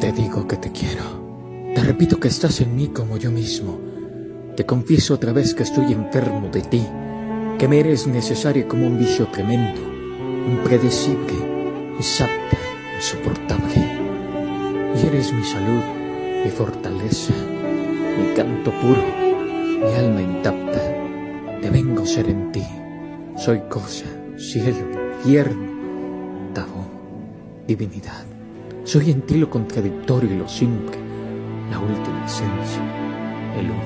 Te digo que te quiero. Te repito que estás en mí como yo mismo. Te confieso otra vez que estoy enfermo de ti, que me eres necesaria como un vicio tremendo, impredecible, exapta, insoportable. Y eres mi salud, mi fortaleza, mi canto puro, mi alma intacta. Te vengo a ser en ti. Soy cosa, cielo, infierno, tabú, divinidad. Soy en ti lo contradictorio y lo simple, la última esencia, el uno.